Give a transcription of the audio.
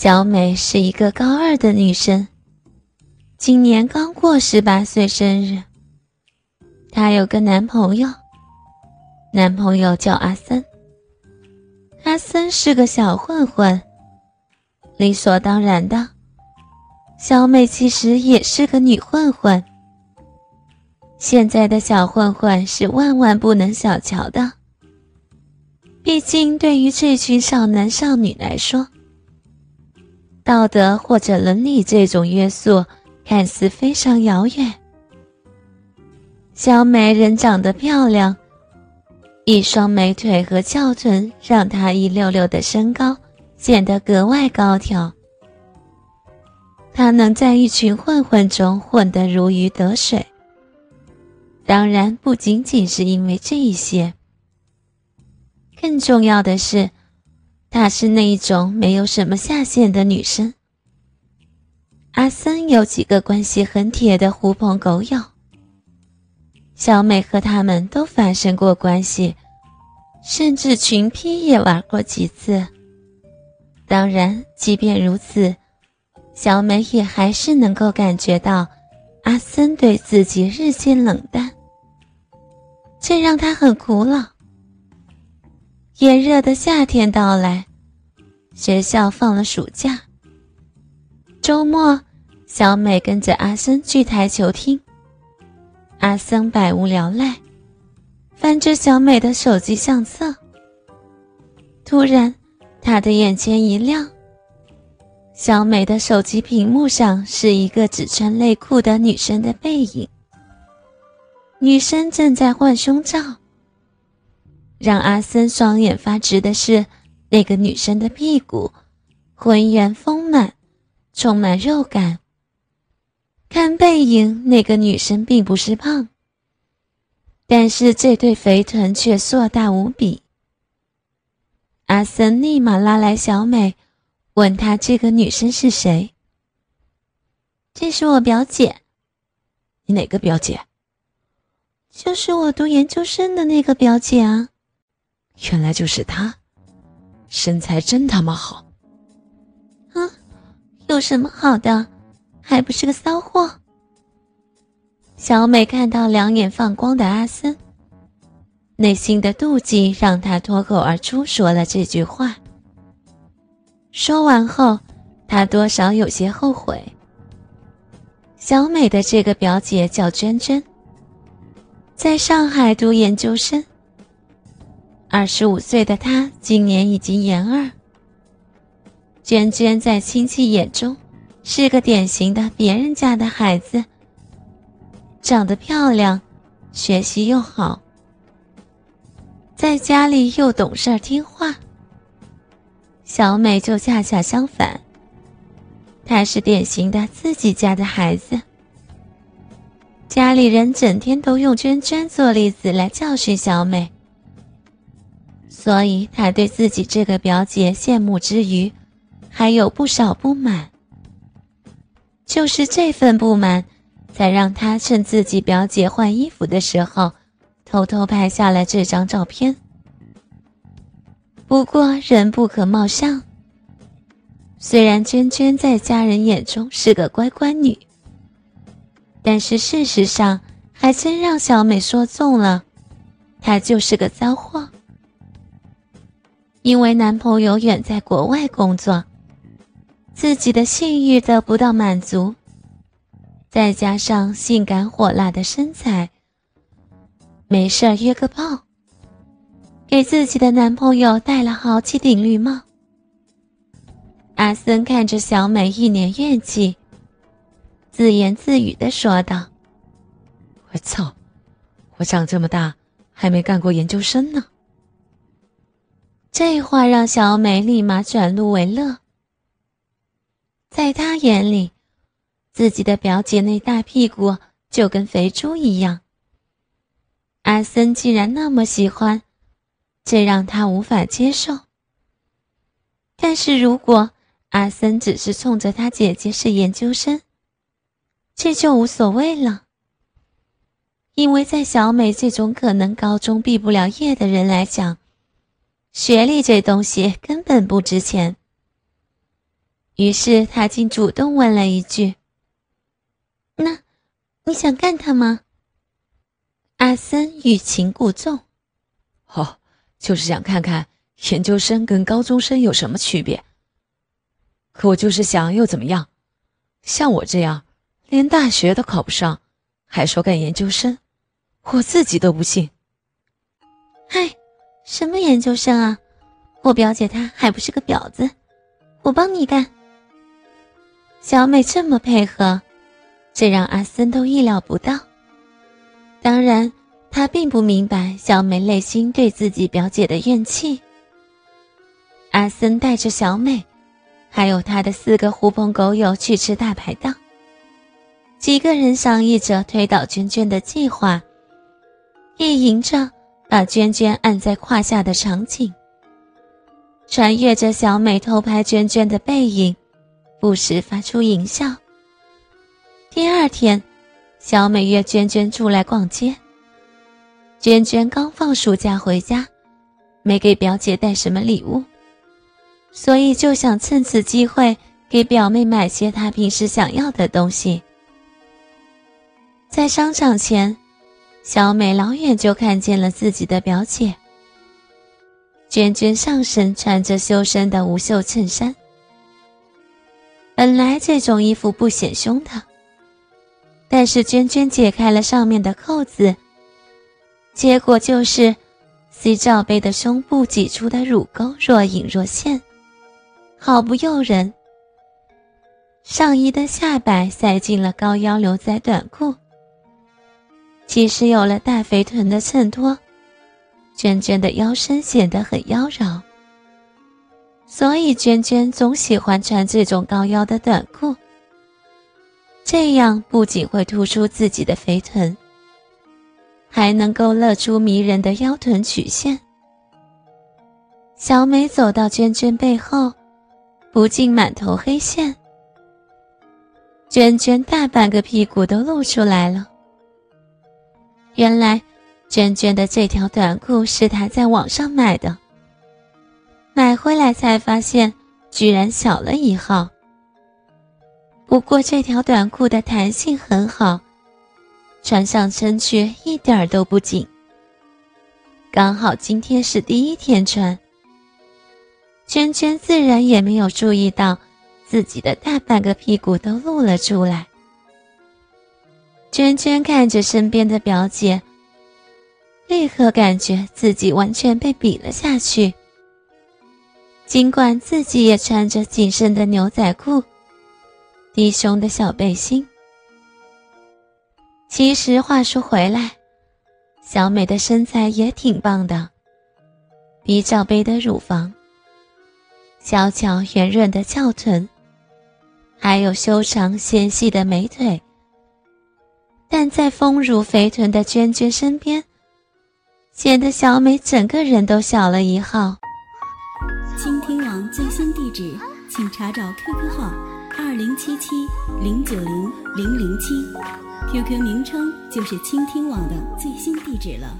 小美是一个高二的女生，今年刚过十八岁生日。她有个男朋友，男朋友叫阿森。阿森是个小混混，理所当然的。小美其实也是个女混混。现在的小混混是万万不能小瞧的，毕竟对于这群少男少女来说。道德或者伦理这种约束看似非常遥远。小美人长得漂亮，一双美腿和翘臀让她一六六的身高显得格外高挑。她能在一群混混中混得如鱼得水，当然不仅仅是因为这一些，更重要的是。她是那一种没有什么下限的女生。阿森有几个关系很铁的狐朋狗友，小美和他们都发生过关系，甚至群批也玩过几次。当然，即便如此，小美也还是能够感觉到阿森对自己日渐冷淡，这让她很苦恼。炎热的夏天到来，学校放了暑假。周末，小美跟着阿森去台球厅。阿森百无聊赖，翻着小美的手机相册。突然，他的眼前一亮，小美的手机屏幕上是一个只穿内裤的女生的背影。女生正在换胸罩。让阿森双眼发直的是，那个女生的屁股浑圆丰满，充满肉感。看背影，那个女生并不是胖，但是这对肥臀却硕大无比。阿森立马拉来小美，问她这个女生是谁。这是我表姐。你哪个表姐？就是我读研究生的那个表姐啊。原来就是他，身材真他妈好。啊，有什么好的？还不是个骚货。小美看到两眼放光的阿森，内心的妒忌让她脱口而出说了这句话。说完后，她多少有些后悔。小美的这个表姐叫娟娟，在上海读研究生。二十五岁的她今年已经研二。娟娟在亲戚眼中是个典型的别人家的孩子，长得漂亮，学习又好，在家里又懂事听话。小美就恰恰相反，她是典型的自己家的孩子，家里人整天都用娟娟做例子来教训小美。所以，他对自己这个表姐羡慕之余，还有不少不满。就是这份不满，才让他趁自己表姐换衣服的时候，偷偷拍下了这张照片。不过，人不可貌相。虽然娟娟在家人眼中是个乖乖女，但是事实上，还真让小美说中了，她就是个骚货。因为男朋友远在国外工作，自己的性欲得不到满足，再加上性感火辣的身材，没事约个炮，给自己的男朋友戴了好几顶绿帽。阿森看着小美一脸怨气，自言自语的说道：“我操，我长这么大还没干过研究生呢。”这话让小美立马转怒为乐。在她眼里，自己的表姐那大屁股就跟肥猪一样。阿森竟然那么喜欢，这让她无法接受。但是如果阿森只是冲着他姐姐是研究生，这就无所谓了。因为在小美这种可能高中毕不了业的人来讲，学历这东西根本不值钱。于是他竟主动问了一句：“那，你想干他吗？”阿森欲擒故纵：“哦，就是想看看研究生跟高中生有什么区别。可我就是想又怎么样？像我这样，连大学都考不上，还说干研究生，我自己都不信。”嗨，什么研究生啊？我表姐她还不是个婊子，我帮你干。小美这么配合，这让阿森都意料不到。当然，他并不明白小美内心对自己表姐的怨气。阿森带着小美，还有他的四个狐朋狗友去吃大排档。几个人商议着推倒娟娟的计划，意淫着。把娟娟按在胯下的场景，穿越着小美偷拍娟娟的背影，不时发出淫笑。第二天，小美约娟娟出来逛街。娟娟刚放暑假回家，没给表姐带什么礼物，所以就想趁此机会给表妹买些她平时想要的东西。在商场前。小美老远就看见了自己的表姐。娟娟上身穿着修身的无袖衬衫，本来这种衣服不显胸的，但是娟娟解开了上面的扣子，结果就是 C 罩杯的胸部挤出的乳沟若隐若现，好不诱人。上衣的下摆塞进了高腰牛仔短裤。其实有了大肥臀的衬托，娟娟的腰身显得很妖娆，所以娟娟总喜欢穿这种高腰的短裤。这样不仅会突出自己的肥臀，还能勾勒出迷人的腰臀曲线。小美走到娟娟背后，不禁满头黑线，娟娟大半个屁股都露出来了。原来，娟娟的这条短裤是她在网上买的。买回来才发现，居然小了一号。不过这条短裤的弹性很好，穿上身去一点儿都不紧。刚好今天是第一天穿，娟娟自然也没有注意到自己的大半个屁股都露了出来。娟娟看着身边的表姐，立刻感觉自己完全被比了下去。尽管自己也穿着紧身的牛仔裤、低胸的小背心，其实话说回来，小美的身材也挺棒的比罩杯的乳房，小巧圆润的翘臀，还有修长纤细的美腿。但在丰乳肥臀的娟娟身边，显得小美整个人都小了一号。倾听网最新地址，请查找 QQ 号二零七七零九零零零七，QQ 名称就是倾听网的最新地址了。